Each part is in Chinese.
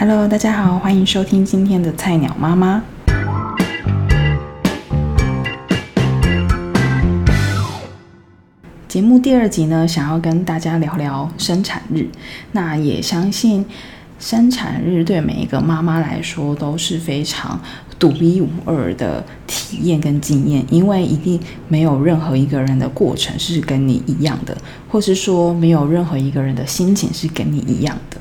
Hello，大家好，欢迎收听今天的菜鸟妈妈。节目第二集呢，想要跟大家聊聊生产日。那也相信生产日对每一个妈妈来说都是非常独一无二的体验跟经验，因为一定没有任何一个人的过程是跟你一样的，或是说没有任何一个人的心情是跟你一样的。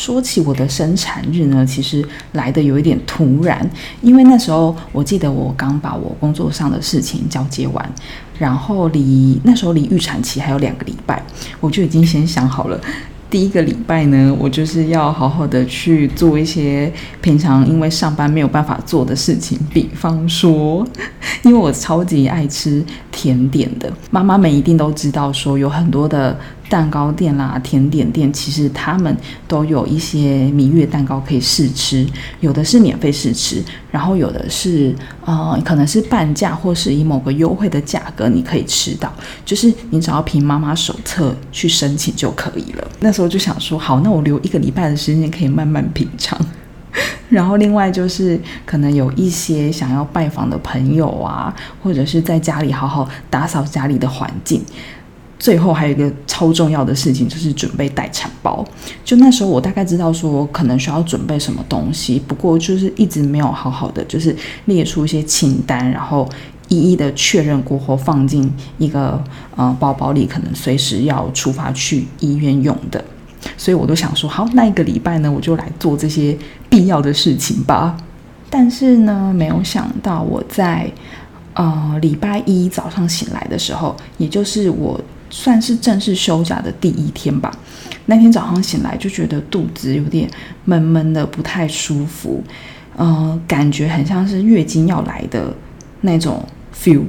说起我的生产日呢，其实来的有一点突然，因为那时候我记得我刚把我工作上的事情交接完，然后离那时候离预产期还有两个礼拜，我就已经先想好了。第一个礼拜呢，我就是要好好的去做一些平常因为上班没有办法做的事情，比方说，因为我超级爱吃甜点的，妈妈们一定都知道，说有很多的蛋糕店啦、甜点店，其实他们都有一些蜜月蛋糕可以试吃，有的是免费试吃，然后有的是呃可能是半价或是以某个优惠的价格你可以吃到，就是你只要凭妈妈手册去申请就可以了。那时候就想说，好，那我留一个礼拜的时间可以慢慢品尝。然后另外就是可能有一些想要拜访的朋友啊，或者是在家里好好打扫家里的环境。最后还有一个超重要的事情，就是准备待产包。就那时候我大概知道说可能需要准备什么东西，不过就是一直没有好好的就是列出一些清单，然后一一的确认过后放进一个呃包包里，可能随时要出发去医院用的。所以我都想说，好，那一个礼拜呢，我就来做这些必要的事情吧。但是呢，没有想到我在呃礼拜一早上醒来的时候，也就是我。算是正式休假的第一天吧。那天早上醒来就觉得肚子有点闷闷的，不太舒服，呃，感觉很像是月经要来的那种 feel。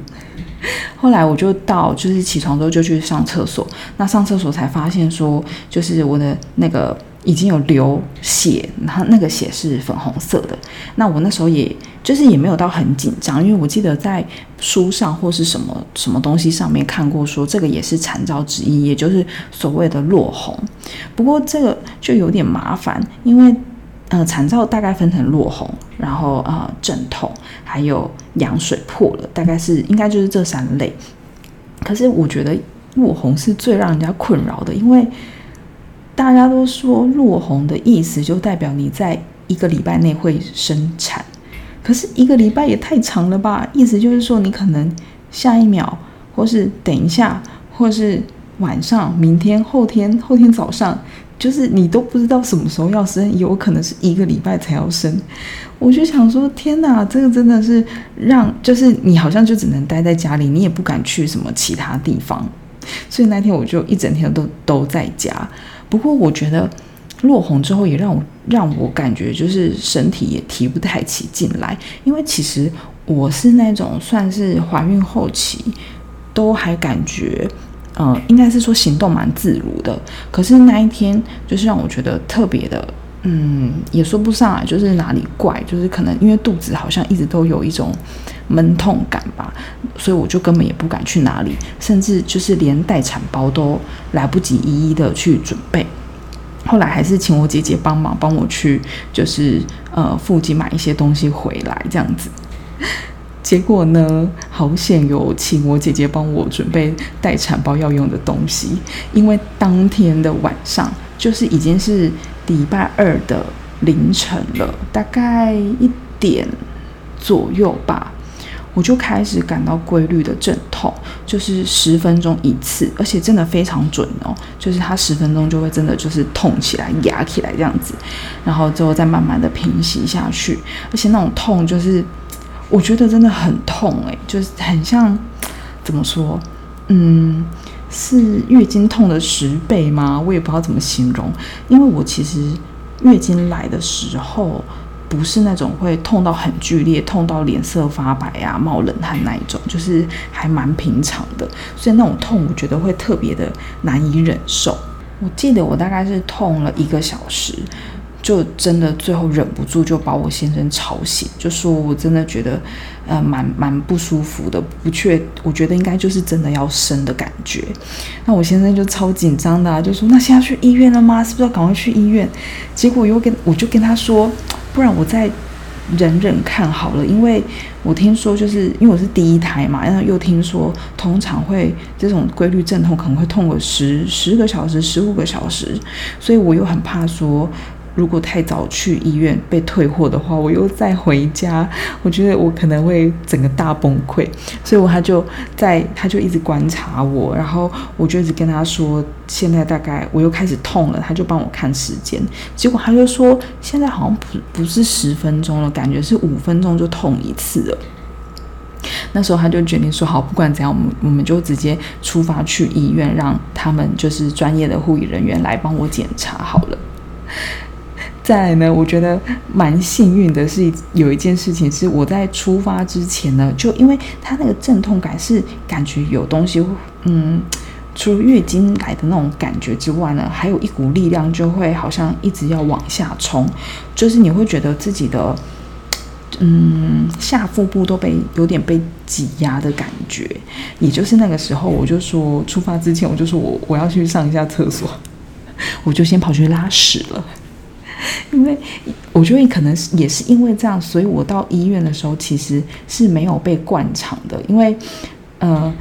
后来我就到，就是起床之后就去上厕所。那上厕所才发现说，就是我的那个已经有流血，然后那个血是粉红色的。那我那时候也。就是也没有到很紧张，因为我记得在书上或是什么什么东西上面看过，说这个也是产兆之一，也就是所谓的落红。不过这个就有点麻烦，因为呃产兆大概分成落红，然后呃阵痛，还有羊水破了，大概是应该就是这三类。可是我觉得落红是最让人家困扰的，因为大家都说落红的意思就代表你在一个礼拜内会生产。可是一个礼拜也太长了吧？意思就是说，你可能下一秒，或是等一下，或是晚上、明天、后天、后天早上，就是你都不知道什么时候要生，有可能是一个礼拜才要生。我就想说，天哪，这个真的是让，就是你好像就只能待在家里，你也不敢去什么其他地方。所以那天我就一整天都都在家。不过我觉得。落红之后也让我让我感觉就是身体也提不太起劲来，因为其实我是那种算是怀孕后期都还感觉，呃，应该是说行动蛮自如的。可是那一天就是让我觉得特别的，嗯，也说不上来，就是哪里怪，就是可能因为肚子好像一直都有一种闷痛感吧，所以我就根本也不敢去哪里，甚至就是连待产包都来不及一一的去准备。后来还是请我姐姐帮忙，帮我去就是呃附近买一些东西回来这样子。结果呢，好险有请我姐姐帮我准备待产包要用的东西，因为当天的晚上就是已经是礼拜二的凌晨了，大概一点左右吧。我就开始感到规律的阵痛，就是十分钟一次，而且真的非常准哦，就是它十分钟就会真的就是痛起来、压起来这样子，然后之后再慢慢的平息下去，而且那种痛就是我觉得真的很痛诶，就是很像怎么说，嗯，是月经痛的十倍吗？我也不知道怎么形容，因为我其实月经来的时候。不是那种会痛到很剧烈，痛到脸色发白啊、冒冷汗那一种，就是还蛮平常的。所以那种痛，我觉得会特别的难以忍受。我记得我大概是痛了一个小时，就真的最后忍不住就把我先生吵醒，就说我真的觉得，呃，蛮蛮不舒服的，不确，我觉得应该就是真的要生的感觉。那我先生就超紧张的，就说那现在去医院了吗？是不是要赶快去医院？结果又跟我就跟他说，不然我再忍忍看好了，因为我听说就是因为我是第一胎嘛，然后又听说通常会这种规律阵痛可能会痛个十十个小时、十五个小时，所以我又很怕说。如果太早去医院被退货的话，我又再回家，我觉得我可能会整个大崩溃。所以，我他就在，他就一直观察我，然后我就一直跟他说，现在大概我又开始痛了，他就帮我看时间，结果他就说，现在好像不不是十分钟了，感觉是五分钟就痛一次了。那时候他就决定说，好，不管怎样，我们我们就直接出发去医院，让他们就是专业的护理人员来帮我检查好了。再来呢，我觉得蛮幸运的是，有一件事情是我在出发之前呢，就因为他那个阵痛感是感觉有东西，嗯，除了月经来的那种感觉之外呢，还有一股力量就会好像一直要往下冲，就是你会觉得自己的嗯下腹部都被有点被挤压的感觉，也就是那个时候，我就说出发之前，我就说我我要去上一下厕所，我就先跑去拉屎了。因为我觉得可能也是因为这样，所以我到医院的时候其实是没有被灌肠的。因为，呃，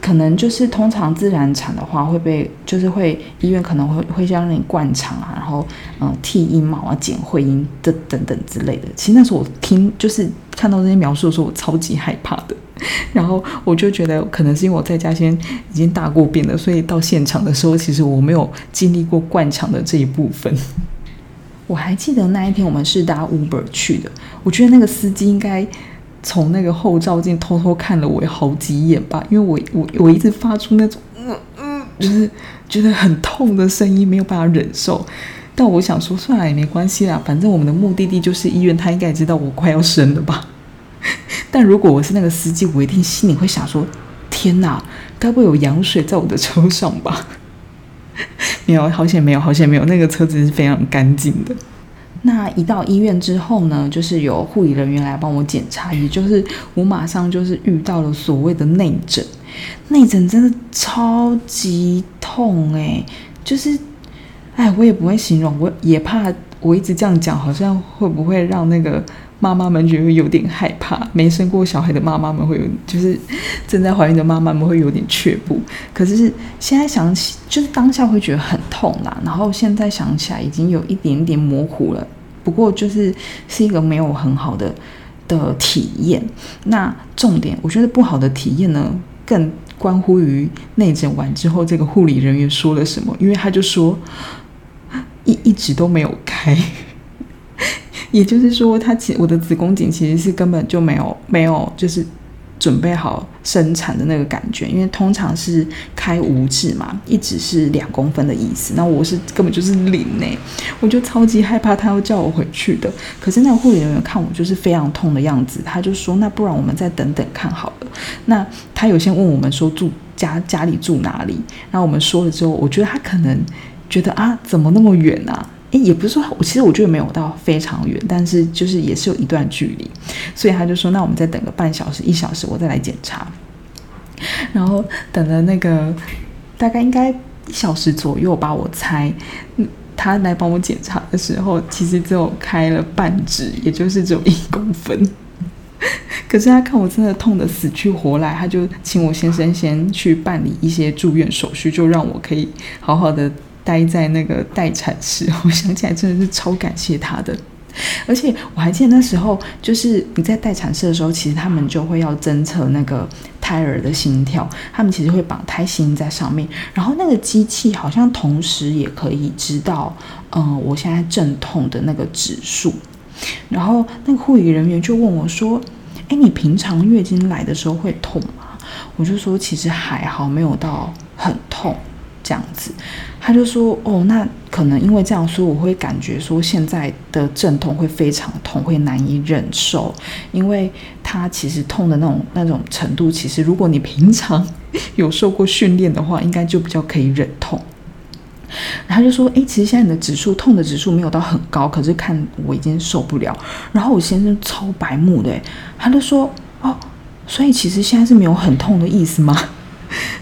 可能就是通常自然产的话会被，就是会医院可能会会让你灌肠啊，然后嗯剃阴毛啊、剪会阴这等等之类的。其实那时候我听就是看到这些描述的时候，我超级害怕的。然后我就觉得可能是因为我在家先已经大过病了，所以到现场的时候，其实我没有经历过灌肠的这一部分。我还记得那一天我们是搭 Uber 去的，我觉得那个司机应该从那个后照镜偷偷看了我好几眼吧，因为我我我一直发出那种嗯嗯，就是觉得很痛的声音，没有办法忍受。但我想说，算了也没关系啦，反正我们的目的地就是医院，他应该知道我快要生了吧。但如果我是那个司机，我一定心里会想说：天哪，该不会有羊水在我的车上吧？没有，好险没有，好险没有。那个车子是非常干净的。那一到医院之后呢，就是有护理人员来帮我检查，也就是我马上就是遇到了所谓的内诊。内诊真的超级痛诶，就是，哎，我也不会形容，我也怕我一直这样讲，好像会不会让那个。妈妈们觉得有点害怕，没生过小孩的妈妈们会有，就是正在怀孕的妈妈们会有点却步。可是现在想起，就是当下会觉得很痛啦。然后现在想起来，已经有一点点模糊了。不过就是是一个没有很好的的体验。那重点，我觉得不好的体验呢，更关乎于内诊完之后，这个护理人员说了什么。因为他就说，一一直都没有开。也就是说，他其我的子宫颈其实是根本就没有没有，就是准备好生产的那个感觉，因为通常是开无质嘛，一直是两公分的意思。那我是根本就是零呢，我就超级害怕他要叫我回去的。可是那个护理人员看我就是非常痛的样子，他就说：“那不然我们再等等看好了。”那他有先问我们说住家家里住哪里，然后我们说了之后，我觉得他可能觉得啊，怎么那么远啊？诶，也不是说，我其实我觉得没有到非常远，但是就是也是有一段距离，所以他就说，那我们再等个半小时、一小时，我再来检查。然后等了那个大概应该一小时左右吧，我猜，他来帮我检查的时候，其实只有开了半指，也就是只有一公分。可是他看我真的痛得死去活来，他就请我先生先去办理一些住院手续，就让我可以好好的。待在那个待产室，我想起来真的是超感谢他的。而且我还记得那时候，就是你在待产室的时候，其实他们就会要侦测那个胎儿的心跳，他们其实会绑胎心在上面，然后那个机器好像同时也可以知道，嗯，我现在阵痛的那个指数。然后那个护理人员就问我说：“哎，你平常月经来的时候会痛吗？”我就说：“其实还好，没有到很痛。”这样子，他就说：“哦，那可能因为这样说，我会感觉说现在的阵痛会非常痛，会难以忍受。因为他其实痛的那种那种程度，其实如果你平常有受过训练的话，应该就比较可以忍痛。他就说：“哎，其实现在你的指数痛的指数没有到很高，可是看我已经受不了。”然后我先生超白目的，他就说：“哦，所以其实现在是没有很痛的意思吗？”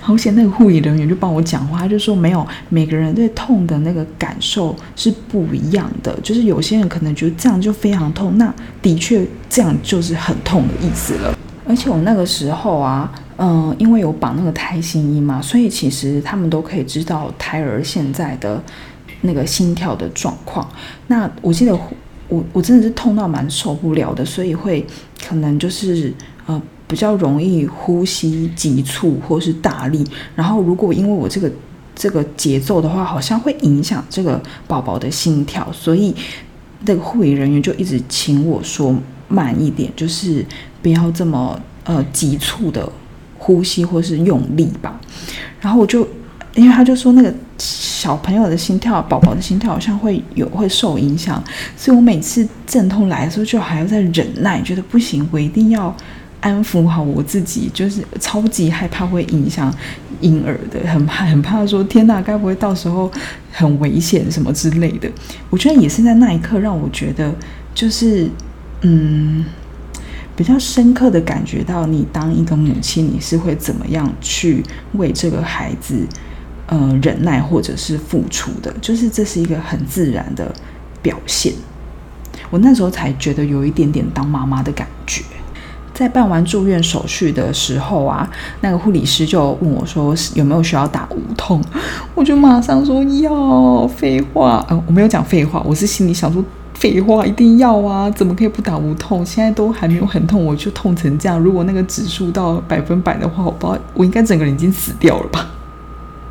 好险，那个护理人员就帮我讲话，他就说：“没有，每个人对痛的那个感受是不一样的，就是有些人可能觉得这样就非常痛，那的确这样就是很痛的意思了。而且我那个时候啊。”嗯，因为有绑那个胎心衣嘛，所以其实他们都可以知道胎儿现在的那个心跳的状况。那我记得我我真的是痛到蛮受不了的，所以会可能就是呃比较容易呼吸急促或是大力。然后如果因为我这个这个节奏的话，好像会影响这个宝宝的心跳，所以那个护理人员就一直请我说慢一点，就是不要这么呃急促的。呼吸或是用力吧，然后我就，因为他就说那个小朋友的心跳，宝宝的心跳好像会有会受影响，所以我每次阵痛来的时候就还要再忍耐，觉得不行，我一定要安抚好我自己，就是超级害怕会影响婴儿的，很怕很怕说天哪，该不会到时候很危险什么之类的？我觉得也是在那一刻让我觉得，就是嗯。比较深刻的感觉到，你当一个母亲，你是会怎么样去为这个孩子，呃，忍耐或者是付出的，就是这是一个很自然的表现。我那时候才觉得有一点点当妈妈的感觉。在办完住院手续的时候啊，那个护理师就问我说有没有需要打无痛，我就马上说要。废话，呃，我没有讲废话，我是心里想说。废话，一定要啊！怎么可以不打无痛？现在都还没有很痛，我就痛成这样。如果那个指数到百分百的话，我不知道我应该整个人已经死掉了吧？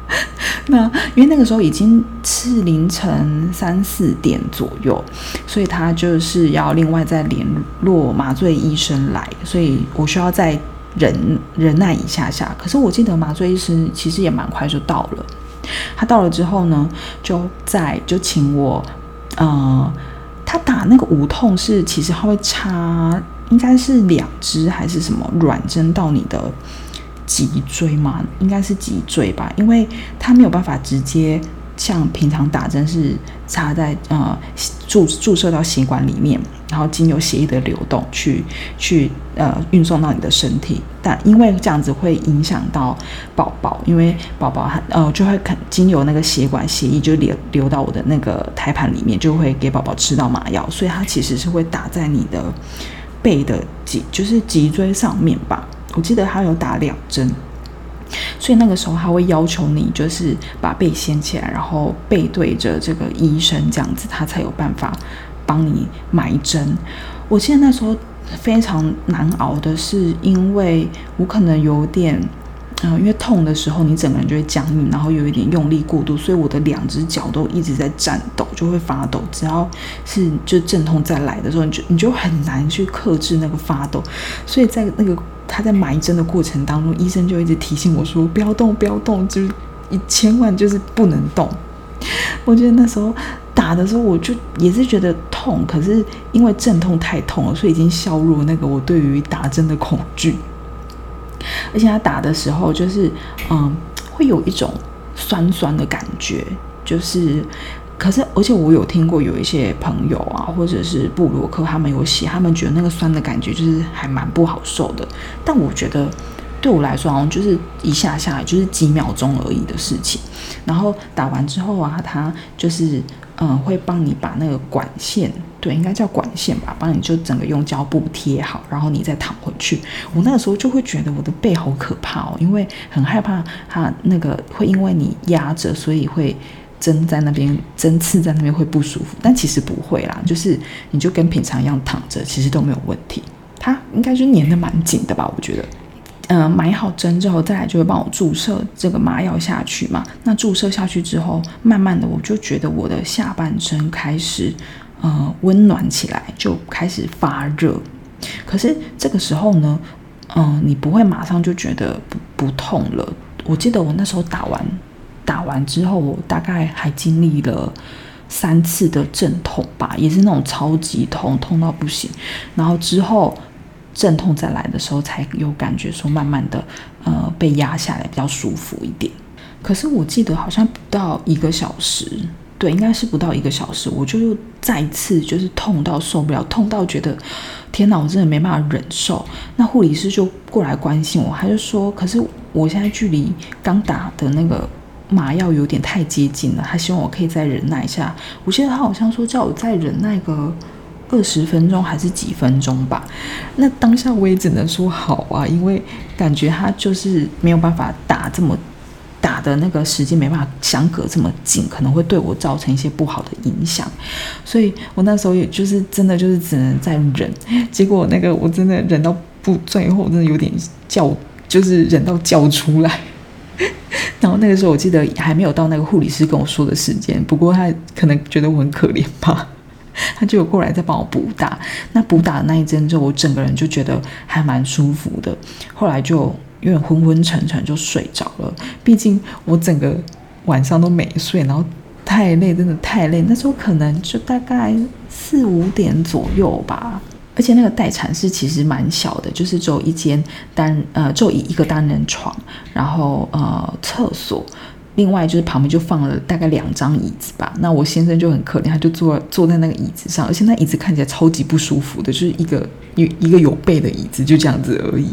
那因为那个时候已经是凌晨三四点左右，所以他就是要另外再联络麻醉医生来，所以我需要再忍忍耐一下下。可是我记得麻醉医生其实也蛮快就到了，他到了之后呢，就在就请我，呃。他打那个无痛是，其实他会插，应该是两支还是什么软针到你的脊椎吗？应该是脊椎吧，因为他没有办法直接像平常打针是插在呃注注射到血管里面。然后经由血液的流动去去呃运送到你的身体，但因为这样子会影响到宝宝，因为宝宝呃就会肯经由那个血管血液就流流到我的那个胎盘里面，就会给宝宝吃到麻药，所以它其实是会打在你的背的脊就是脊椎上面吧。我记得他有打两针，所以那个时候他会要求你就是把背掀起来，然后背对着这个医生这样子，他才有办法。帮你埋针，我记得那时候非常难熬的是，因为我可能有点，嗯，因为痛的时候你整个人就会僵硬，然后有一点用力过度，所以我的两只脚都一直在颤抖，就会发抖。只要是就阵痛再来的时候，你就你就很难去克制那个发抖。所以在那个他在埋针的过程当中，医生就一直提醒我说：“不要动，不要动，就是你千万就是不能动。”我觉得那时候。打的时候我就也是觉得痛，可是因为阵痛太痛了，所以已经削弱那个我对于打针的恐惧。而且他打的时候就是嗯，会有一种酸酸的感觉，就是可是而且我有听过有一些朋友啊，或者是布洛克他们有写，他们觉得那个酸的感觉就是还蛮不好受的。但我觉得对我来说，好像就是一下下就是几秒钟而已的事情。然后打完之后啊，他就是。嗯，会帮你把那个管线，对，应该叫管线吧，帮你就整个用胶布贴好，然后你再躺回去。我那个时候就会觉得我的背好可怕哦，因为很害怕它那个会因为你压着，所以会针在那边针刺在那边会不舒服。但其实不会啦，就是你就跟平常一样躺着，其实都没有问题。它应该是粘的蛮紧的吧，我觉得。嗯，埋好针之后，再来就会帮我注射这个麻药下去嘛。那注射下去之后，慢慢的我就觉得我的下半身开始呃温暖起来，就开始发热。可是这个时候呢，嗯，你不会马上就觉得不不痛了。我记得我那时候打完打完之后，我大概还经历了三次的阵痛吧，也是那种超级痛，痛到不行。然后之后。阵痛再来的时候，才有感觉说慢慢的，呃，被压下来比较舒服一点。可是我记得好像不到一个小时，对，应该是不到一个小时，我就又再次就是痛到受不了，痛到觉得天哪，我真的没办法忍受。那护理师就过来关心我，他就说，可是我现在距离刚打的那个麻药有点太接近了，他希望我可以再忍耐一下。我记得他好像说叫我再忍耐个。二十分钟还是几分钟吧？那当下我也只能说好啊，因为感觉他就是没有办法打这么打的那个时间，没办法相隔这么近，可能会对我造成一些不好的影响。所以我那时候也就是真的就是只能再忍。结果那个我真的忍到不最后，真的有点叫，就是忍到叫出来。然后那个时候我记得还没有到那个护理师跟我说的时间，不过他可能觉得我很可怜吧。他就有过来再帮我补打，那补打的那一针之后，我整个人就觉得还蛮舒服的。后来就有点昏昏沉沉就睡着了。毕竟我整个晚上都没睡，然后太累，真的太累。那时候可能就大概四五点左右吧。而且那个待产室其实蛮小的，就是只有一间单呃，只有一一个单人床，然后呃厕所。另外就是旁边就放了大概两张椅子吧，那我先生就很可怜，他就坐坐在那个椅子上，而且那椅子看起来超级不舒服的，就是一个一一个有背的椅子，就这样子而已。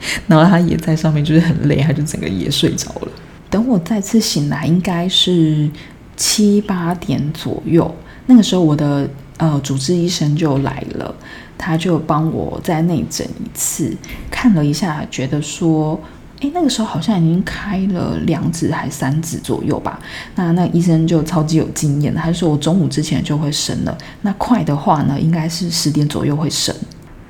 然后他也在上面，就是很累，他就整个也睡着了。等我再次醒来，应该是七八点左右，那个时候我的呃主治医生就来了，他就帮我再内诊一次，看了一下，觉得说。哎，那个时候好像已经开了两指还三指左右吧。那那医生就超级有经验，他说我中午之前就会生了。那快的话呢，应该是十点左右会生。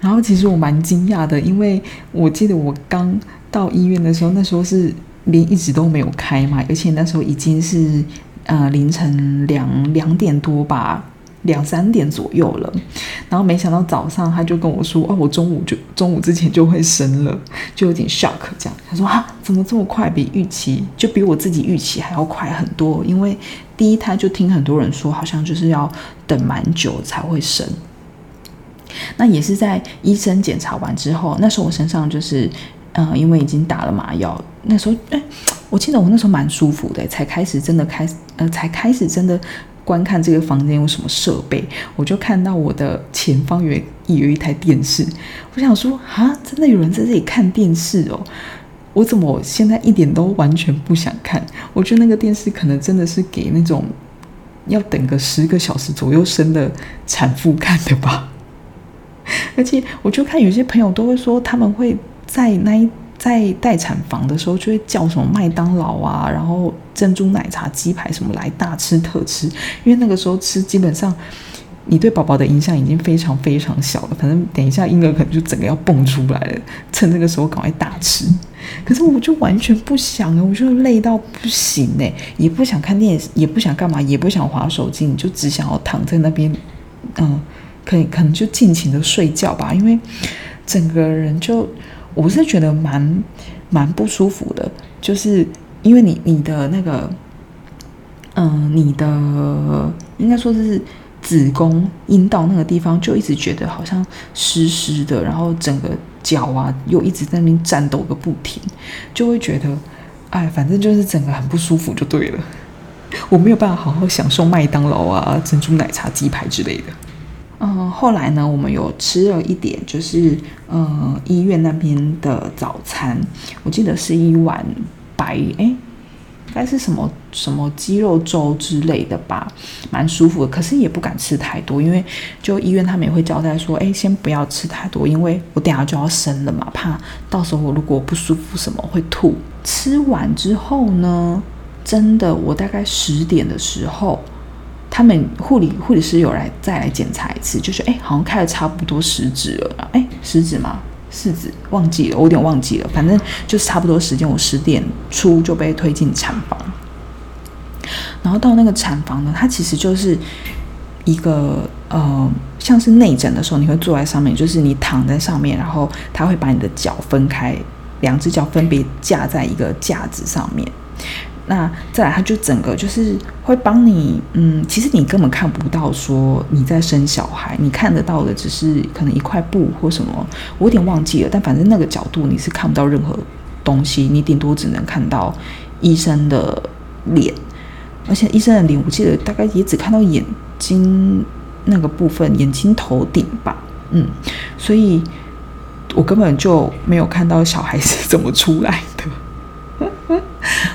然后其实我蛮惊讶的，因为我记得我刚到医院的时候，那时候是连一直都没有开嘛，而且那时候已经是呃凌晨两两点多吧。两三点左右了，然后没想到早上他就跟我说：“哦，我中午就中午之前就会生了，就有点 shock 这样。”他说：“啊，怎么这么快？比预期就比我自己预期还要快很多。因为第一胎就听很多人说，好像就是要等蛮久才会生。那也是在医生检查完之后，那时候我身上就是，嗯，因为已经打了麻药，那时候哎，我记得我那时候蛮舒服的，才开始真的开，呃，才开始真的。”观看这个房间有什么设备，我就看到我的前方有有一台电视。我想说啊，真的有人在这里看电视哦！我怎么现在一点都完全不想看？我觉得那个电视可能真的是给那种要等个十个小时左右生的产妇看的吧。而且我就看有些朋友都会说，他们会在那一。在待产房的时候，就会叫什么麦当劳啊，然后珍珠奶茶、鸡排什么来大吃特吃，因为那个时候吃基本上你对宝宝的影响已经非常非常小了。反正等一下婴儿可能就整个要蹦出来了，趁这个时候赶快大吃。可是我就完全不想啊，我就累到不行哎，也不想看电视，也不想干嘛，也不想划手机，你就只想要躺在那边，嗯，可以可能就尽情的睡觉吧，因为整个人就。我是觉得蛮蛮不舒服的，就是因为你你的那个，嗯，你的应该说是子宫阴道那个地方，就一直觉得好像湿湿的，然后整个脚啊又一直在那边颤抖个不停，就会觉得，哎，反正就是整个很不舒服就对了，我没有办法好好享受麦当劳啊、珍珠奶茶、鸡排之类的。嗯，后来呢，我们有吃了一点，就是呃医院那边的早餐，我记得是一碗白，哎，应该是什么什么鸡肉粥之类的吧，蛮舒服的。可是也不敢吃太多，因为就医院他们也会交代说，哎，先不要吃太多，因为我等下就要生了嘛，怕到时候如果不舒服什么会吐。吃完之后呢，真的，我大概十点的时候。他们护理护理师有来再来检查一次，就是哎，好像开了差不多十指了，哎，十指吗？四指？忘记了，我有点忘记了。反正就是差不多时间，我十点出就被推进产房。然后到那个产房呢，它其实就是一个呃，像是内诊的时候，你会坐在上面，就是你躺在上面，然后他会把你的脚分开，两只脚分别架在一个架子上面。那再来，他就整个就是会帮你，嗯，其实你根本看不到说你在生小孩，你看得到的只是可能一块布或什么，我有点忘记了，但反正那个角度你是看不到任何东西，你顶多只能看到医生的脸，而且医生的脸我记得大概也只看到眼睛那个部分，眼睛头顶吧，嗯，所以我根本就没有看到小孩是怎么出来的。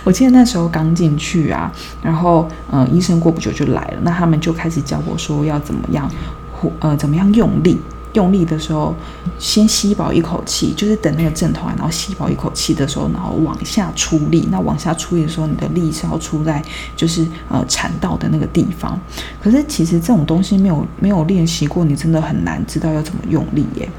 我记得那时候刚进去啊，然后嗯，医生过不久就来了，那他们就开始教我说要怎么样，呼呃，怎么样用力。用力的时候，先吸饱一口气，就是等那个阵痛完，然后吸饱一口气的时候，然后往下出力。那往下出力的时候，你的力是要出在就是呃产道的那个地方。可是其实这种东西没有没有练习过，你真的很难知道要怎么用力耶。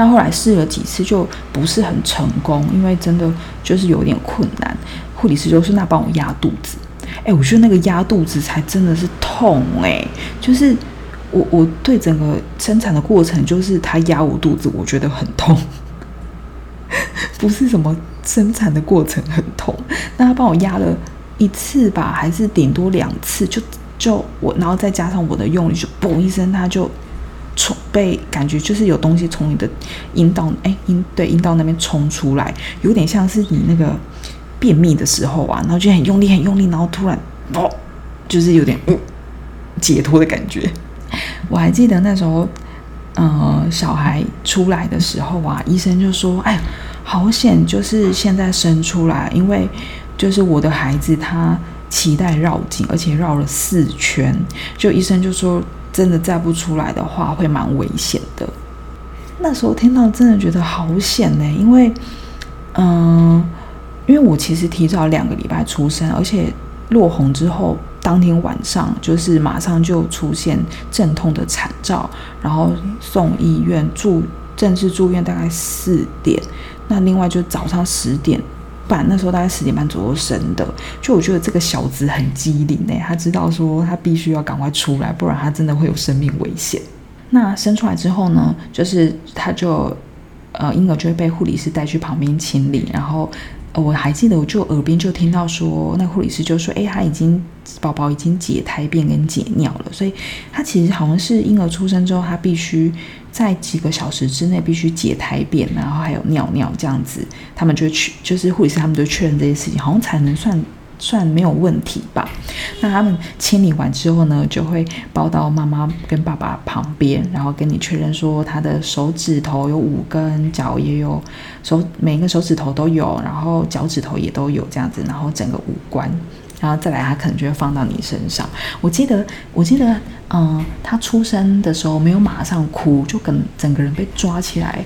那后来试了几次就不是很成功，因为真的就是有点困难。护理师就说：“那帮我压肚子。”哎，我觉得那个压肚子才真的是痛哎，就是。我我对整个生产的过程，就是他压我肚子，我觉得很痛，不是什么生产的过程很痛。那他帮我压了一次吧，还是顶多两次，就就我，然后再加上我的用力，就嘣一声，他就从被感觉就是有东西从你的阴道，哎阴对阴道那边冲出来，有点像是你那个便秘的时候啊，然后就很用力很用力，然后突然哦，就是有点解脱的感觉。我还记得那时候，呃，小孩出来的时候啊，医生就说：“哎，好险，就是现在生出来，因为就是我的孩子他脐带绕颈，而且绕了四圈，就医生就说，真的再不出来的话，会蛮危险的。”那时候听到真的觉得好险呢，因为，嗯，因为我其实提早两个礼拜出生，而且落红之后。当天晚上就是马上就出现阵痛的惨兆，然后送医院住正式住院大概四点，那另外就早上十点半，那时候大概十点半左右生的，就我觉得这个小子很机灵呢，他知道说他必须要赶快出来，不然他真的会有生命危险。那生出来之后呢，就是他就呃婴儿就会被护理师带去旁边清理，然后。我还记得，我就耳边就听到说，那护理师就说：“哎，他已经宝宝已经解胎便跟解尿了，所以他其实好像是婴儿出生之后，他必须在几个小时之内必须解胎便，然后还有尿尿这样子，他们就去，就是护理师他们就确认这些事情，好像才能算。”算没有问题吧？那他们清理完之后呢，就会抱到妈妈跟爸爸旁边，然后跟你确认说他的手指头有五根，脚也有手，每个手指头都有，然后脚趾头也都有这样子，然后整个五官，然后再来他可能就会放到你身上。我记得，我记得，嗯，他出生的时候没有马上哭，就跟整个人被抓起来，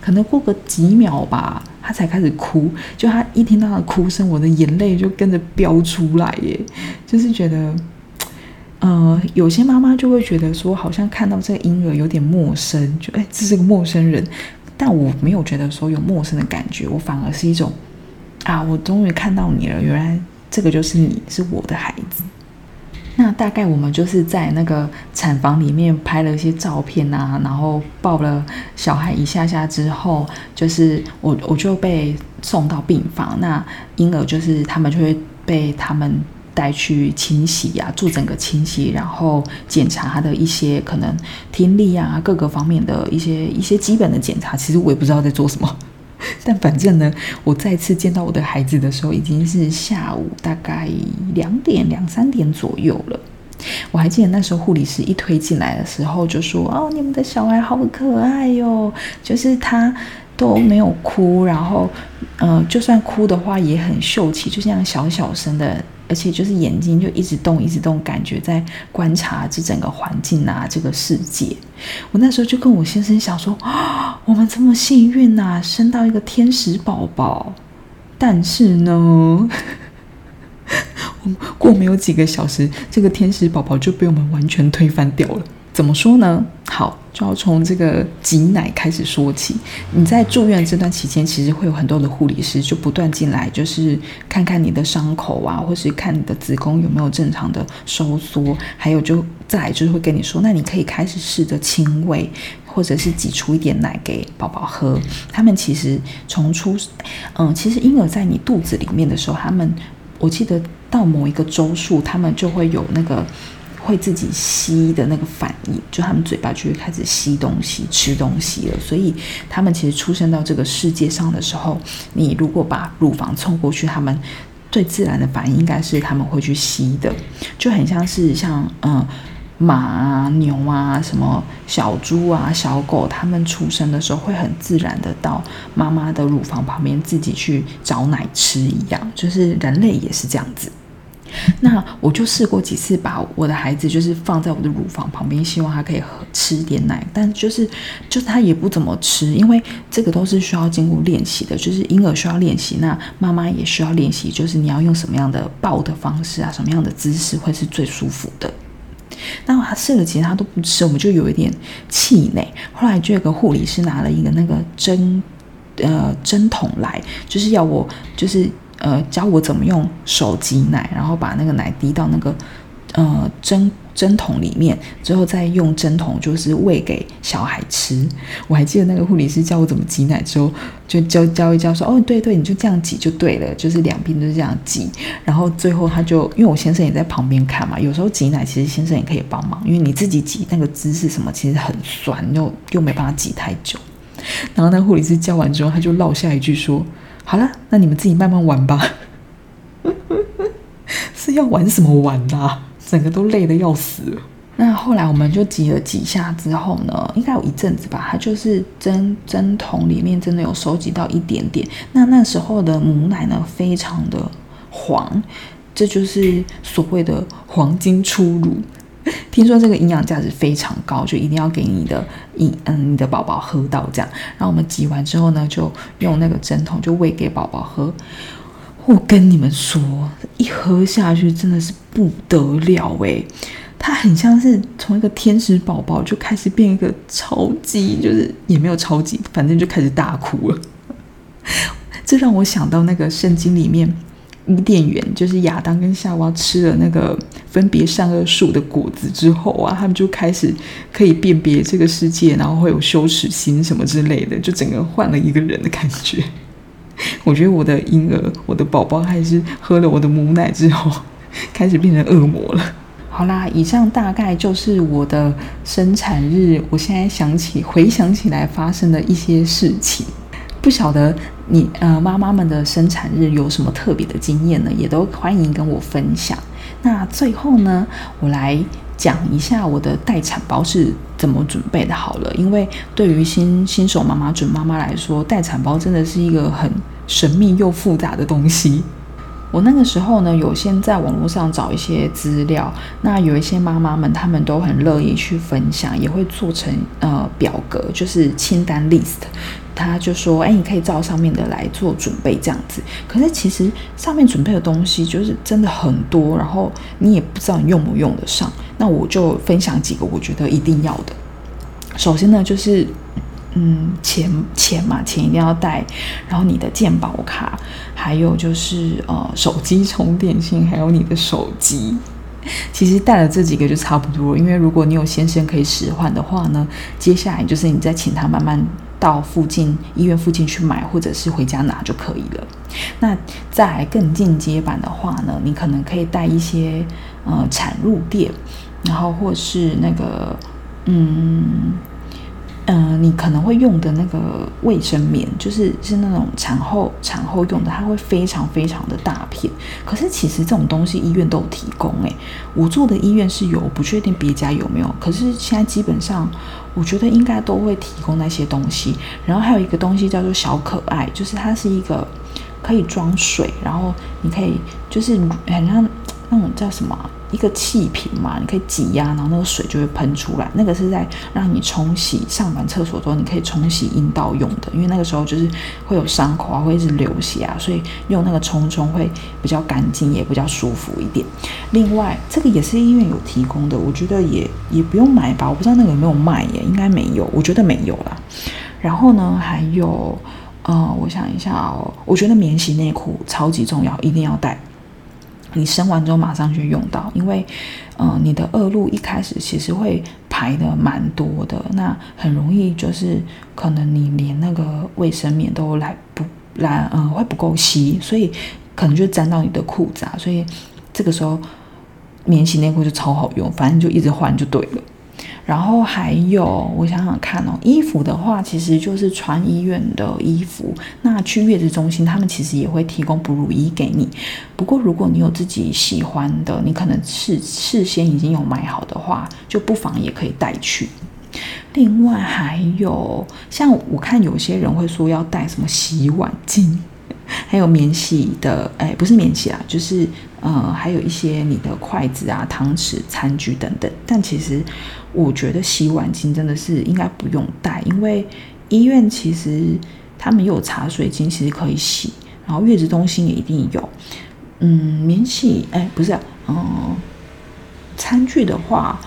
可能过个几秒吧。他才开始哭，就他一听到他的哭声，我的眼泪就跟着飙出来耶。就是觉得，呃，有些妈妈就会觉得说，好像看到这个婴儿有点陌生，就哎，这是个陌生人。但我没有觉得说有陌生的感觉，我反而是一种啊，我终于看到你了，原来这个就是你，是我的孩子。那大概我们就是在那个产房里面拍了一些照片啊，然后抱了小孩一下下之后，就是我我就被送到病房。那婴儿就是他们就会被他们带去清洗呀，做整个清洗，然后检查他的一些可能听力啊各个方面的一些一些基本的检查。其实我也不知道在做什么。但反正呢，我再次见到我的孩子的时候，已经是下午大概两点两三点左右了。我还记得那时候护理师一推进来的时候就说：“哦，你们的小孩好可爱哟，就是他都没有哭，然后，呃，就算哭的话也很秀气，就像小小声的。”而且就是眼睛就一直动，一直动，感觉在观察这整个环境啊，这个世界。我那时候就跟我先生想说，啊，我们这么幸运呐，生到一个天使宝宝。但是呢，过没有几个小时，这个天使宝宝就被我们完全推翻掉了。怎么说呢？好，就要从这个挤奶开始说起。你在住院这段期间，其实会有很多的护理师就不断进来，就是看看你的伤口啊，或是看你的子宫有没有正常的收缩，还有就再就是会跟你说，那你可以开始试着亲喂，或者是挤出一点奶给宝宝喝。他们其实从出，嗯，其实婴儿在你肚子里面的时候，他们我记得到某一个周数，他们就会有那个。会自己吸的那个反应，就他们嘴巴就会开始吸东西、吃东西了。所以他们其实出生到这个世界上的时候，你如果把乳房凑过去，他们最自然的反应应该是他们会去吸的，就很像是像嗯。马啊、牛啊、什么小猪啊、小狗，它们出生的时候会很自然的到妈妈的乳房旁边自己去找奶吃一样，就是人类也是这样子。那我就试过几次，把我的孩子就是放在我的乳房旁边，希望他可以喝吃点奶，但就是就是他也不怎么吃，因为这个都是需要经过练习的，就是婴儿需要练习，那妈妈也需要练习，就是你要用什么样的抱的方式啊，什么样的姿势会是最舒服的。那他试了，其实他都不吃，我们就有一点气馁。后来就有个护理师拿了一个那个针，呃，针筒来，就是要我，就是呃，教我怎么用手挤奶，然后把那个奶滴到那个。呃，针针筒里面，之后再用针筒就是喂给小孩吃。我还记得那个护理师教我怎么挤奶之后，就教教一教，说哦，对对，你就这样挤就对了，就是两边都是这样挤。然后最后他就，因为我先生也在旁边看嘛，有时候挤奶其实先生也可以帮忙，因为你自己挤那个姿势什么其实很酸，又又没办法挤太久。然后那护理师教完之后，他就落下一句说：“好了，那你们自己慢慢玩吧。”是要玩什么玩啊？整个都累得要死。那后来我们就挤了几下之后呢，应该有一阵子吧，它就是针针筒里面真的有收集到一点点。那那时候的母奶呢，非常的黄，这就是所谓的黄金初乳。听说这个营养价值非常高，就一定要给你的饮嗯你的宝宝喝到这样。然后我们挤完之后呢，就用那个针筒就喂给宝宝喝。我跟你们说，一喝下去真的是不得了诶，它很像是从一个天使宝宝就开始变一个超级，就是也没有超级，反正就开始大哭了。这让我想到那个圣经里面伊甸园，就是亚当跟夏娃吃了那个分别善恶树的果子之后啊，他们就开始可以辨别这个世界，然后会有羞耻心什么之类的，就整个换了一个人的感觉。我觉得我的婴儿，我的宝宝还是喝了我的母奶之后，开始变成恶魔了。好啦，以上大概就是我的生产日。我现在想起回想起来发生的一些事情，不晓得你呃妈妈们的生产日有什么特别的经验呢？也都欢迎跟我分享。那最后呢，我来。讲一下我的待产包是怎么准备的，好了，因为对于新新手妈妈、准妈妈来说，待产包真的是一个很神秘又复杂的东西。我那个时候呢，有先在网络上找一些资料，那有一些妈妈们，她们都很乐意去分享，也会做成呃表格，就是清单 list。他就说：“哎，你可以照上面的来做准备，这样子。可是其实上面准备的东西就是真的很多，然后你也不知道你用不用得上。那我就分享几个我觉得一定要的。首先呢，就是嗯，钱钱嘛，钱一定要带，然后你的健保卡，还有就是呃，手机充电线，还有你的手机。其实带了这几个就差不多，因为如果你有先生可以使唤的话呢，接下来就是你再请他慢慢。”到附近医院附近去买，或者是回家拿就可以了。那在更进阶版的话呢，你可能可以带一些呃产褥垫，然后或是那个嗯。嗯，你可能会用的那个卫生棉，就是是那种产后产后用的，它会非常非常的大片。可是其实这种东西医院都有提供，诶，我做的医院是有，不确定别家有没有。可是现在基本上，我觉得应该都会提供那些东西。然后还有一个东西叫做小可爱，就是它是一个可以装水，然后你可以就是很像那种叫什么？一个气瓶嘛，你可以挤压，然后那个水就会喷出来。那个是在让你冲洗上完厕所之后，你可以冲洗阴道用的。因为那个时候就是会有伤口啊，会一直流血啊，所以用那个冲冲会比较干净，也比较舒服一点。另外，这个也是医院有提供的，我觉得也也不用买吧。我不知道那个有没有卖耶，应该没有，我觉得没有啦。然后呢，还有呃，我想一下哦，我觉得免洗内裤超级重要，一定要带。你生完之后马上就用到，因为，嗯，你的恶露一开始其实会排的蛮多的，那很容易就是可能你连那个卫生棉都来不来，嗯，会不够吸，所以可能就沾到你的裤子啊，所以这个时候免洗内裤就超好用，反正就一直换就对了。然后还有，我想想看哦，衣服的话，其实就是穿医院的衣服。那去月子中心，他们其实也会提供哺乳衣给你。不过，如果你有自己喜欢的，你可能事事先已经有买好的话，就不妨也可以带去。另外还有，像我看有些人会说要带什么洗碗巾。还有免洗的，哎，不是免洗啊，就是呃，还有一些你的筷子啊、汤匙、餐具等等。但其实我觉得洗碗巾真的是应该不用带，因为医院其实他们有茶水巾，其实可以洗。然后月子中心也一定有，嗯，免洗，哎，不是，嗯，餐具的话，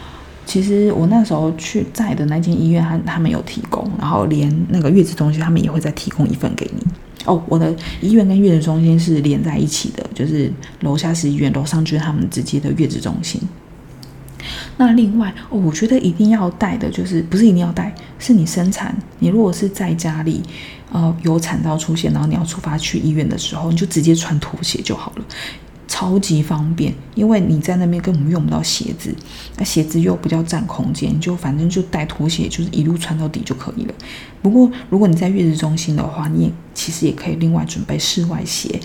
其实我那时候去在的那间医院，他他们有提供，然后连那个月子中心他们也会再提供一份给你。哦，我的医院跟月子中心是连在一起的，就是楼下是医院，楼上就是他们直接的月子中心。那另外哦，我觉得一定要带的就是不是一定要带，是你生产，你如果是在家里，呃，有产道出现，然后你要出发去医院的时候，你就直接穿拖鞋就好了。超级方便，因为你在那边根本用不到鞋子，那鞋子又比较占空间，就反正就带拖鞋，就是一路穿到底就可以了。不过如果你在月子中心的话，你也其实也可以另外准备室外鞋。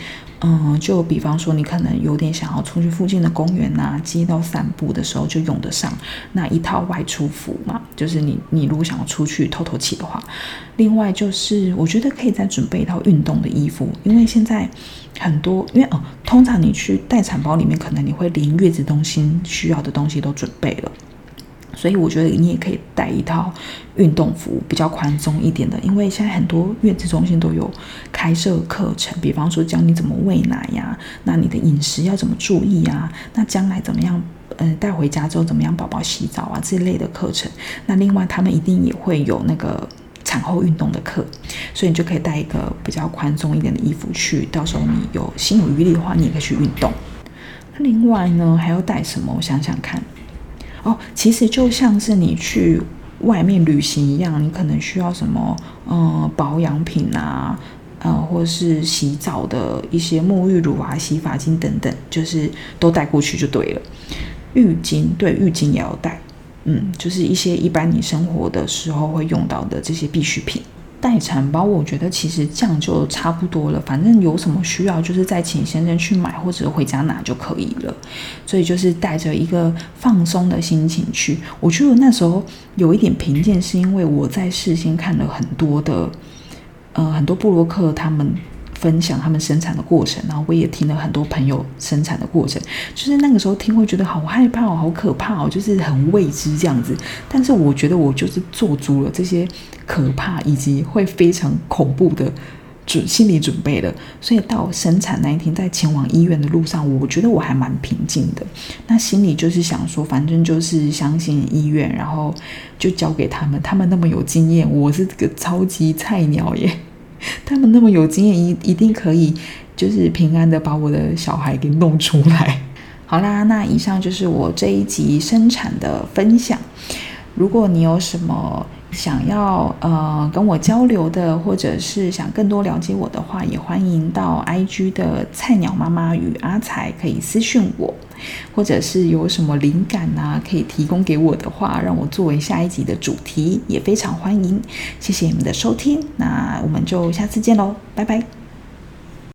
嗯，就比方说，你可能有点想要出去附近的公园呐、街道散步的时候，就用得上那一套外出服嘛。就是你，你如果想要出去透透气的话，另外就是，我觉得可以再准备一套运动的衣服，因为现在很多，因为哦，通常你去待产包里面，可能你会连月子中心需要的东西都准备了。所以我觉得你也可以带一套运动服，比较宽松一点的，因为现在很多月子中心都有开设课程，比方说教你怎么喂奶呀，那你的饮食要怎么注意啊，那将来怎么样，呃，带回家之后怎么样宝宝洗澡啊这类的课程。那另外他们一定也会有那个产后运动的课，所以你就可以带一个比较宽松一点的衣服去，到时候你有心有余力的话，你也可以去运动。另外呢，还要带什么？我想想看。哦，其实就像是你去外面旅行一样，你可能需要什么，嗯，保养品啊，呃，或是洗澡的一些沐浴乳啊、洗发精等等，就是都带过去就对了。浴巾，对，浴巾也要带，嗯，就是一些一般你生活的时候会用到的这些必需品。待产包，我觉得其实这样就差不多了。反正有什么需要，就是再请先生去买或者回家拿就可以了。所以就是带着一个放松的心情去。我觉得那时候有一点贫贱，是因为我在事先看了很多的，呃，很多布洛克他们。分享他们生产的过程，然后我也听了很多朋友生产的过程，就是那个时候听会觉得好害怕哦，好可怕哦，就是很未知这样子。但是我觉得我就是做足了这些可怕以及会非常恐怖的准心理准备了，所以到生产那一天，在前往医院的路上，我觉得我还蛮平静的。那心里就是想说，反正就是相信医院，然后就交给他们，他们那么有经验，我是个超级菜鸟耶。他们那么有经验，一一定可以，就是平安的把我的小孩给弄出来。好啦，那以上就是我这一集生产的分享。如果你有什么想要呃跟我交流的，或者是想更多了解我的话，也欢迎到 IG 的菜鸟妈妈与阿才可以私讯我，或者是有什么灵感呐，可以提供给我的话，让我作为下一集的主题，也非常欢迎。谢谢你们的收听，那我们就下次见喽，拜拜。